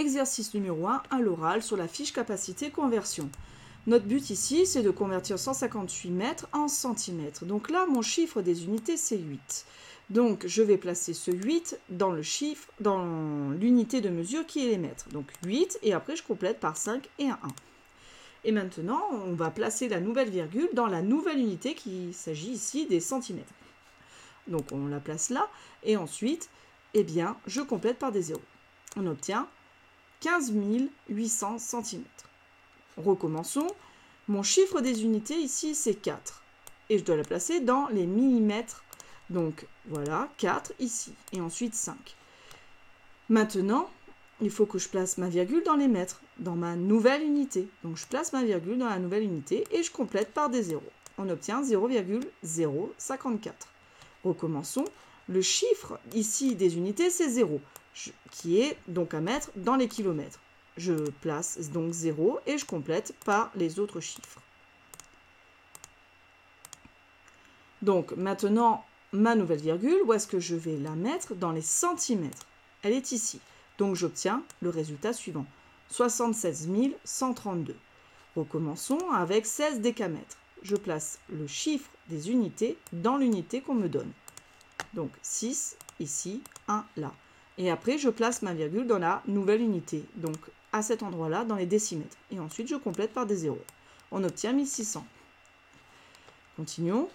Exercice numéro 1 à l'oral sur la fiche capacité conversion. Notre but ici, c'est de convertir 158 mètres en centimètres. Donc là, mon chiffre des unités, c'est 8. Donc, je vais placer ce 8 dans le chiffre, dans l'unité de mesure qui est les mètres. Donc 8, et après, je complète par 5 et un 1. Et maintenant, on va placer la nouvelle virgule dans la nouvelle unité qui s'agit ici des centimètres. Donc, on la place là, et ensuite, eh bien, je complète par des zéros. On obtient 15 800 cm. Recommençons. Mon chiffre des unités ici, c'est 4. Et je dois la placer dans les millimètres. Donc voilà, 4 ici. Et ensuite 5. Maintenant, il faut que je place ma virgule dans les mètres, dans ma nouvelle unité. Donc je place ma virgule dans la nouvelle unité et je complète par des zéros. On obtient 0,054. Recommençons. Le chiffre ici des unités, c'est 0 qui est donc à mettre dans les kilomètres. Je place donc 0 et je complète par les autres chiffres. Donc maintenant, ma nouvelle virgule, où est-ce que je vais la mettre Dans les centimètres? Elle est ici. Donc j'obtiens le résultat suivant. 76 132. Recommençons avec 16 décamètres. Je place le chiffre des unités dans l'unité qu'on me donne. Donc 6 ici, 1 là. Et après, je place ma virgule dans la nouvelle unité, donc à cet endroit-là, dans les décimètres. Et ensuite, je complète par des zéros. On obtient 1600. Continuons.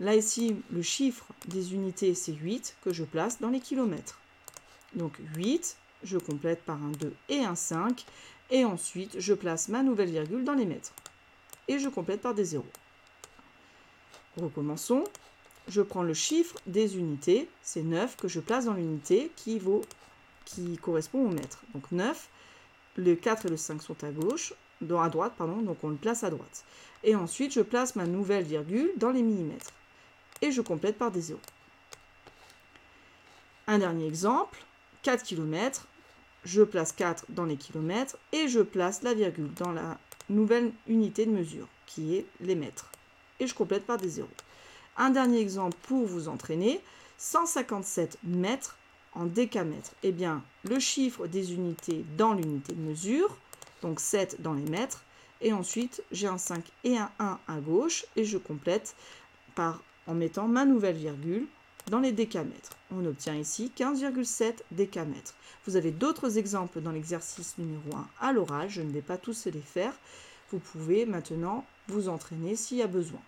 Là, ici, le chiffre des unités, c'est 8, que je place dans les kilomètres. Donc 8, je complète par un 2 et un 5. Et ensuite, je place ma nouvelle virgule dans les mètres. Et je complète par des zéros. Recommençons je prends le chiffre des unités, c'est 9 que je place dans l'unité qui, vaut, qui correspond au mètre. Donc 9, le 4 et le 5 sont à gauche, à droite, pardon, donc on le place à droite. Et ensuite, je place ma nouvelle virgule dans les millimètres. Et je complète par des zéros. Un dernier exemple, 4 km, je place 4 dans les kilomètres et je place la virgule dans la nouvelle unité de mesure, qui est les mètres. Et je complète par des zéros. Un dernier exemple pour vous entraîner, 157 mètres en décamètres. Eh bien, le chiffre des unités dans l'unité de mesure, donc 7 dans les mètres, et ensuite j'ai un 5 et un 1 à gauche, et je complète par, en mettant ma nouvelle virgule dans les décamètres. On obtient ici 15,7 décamètres. Vous avez d'autres exemples dans l'exercice numéro 1 à l'oral, je ne vais pas tous les faire. Vous pouvez maintenant vous entraîner s'il y a besoin.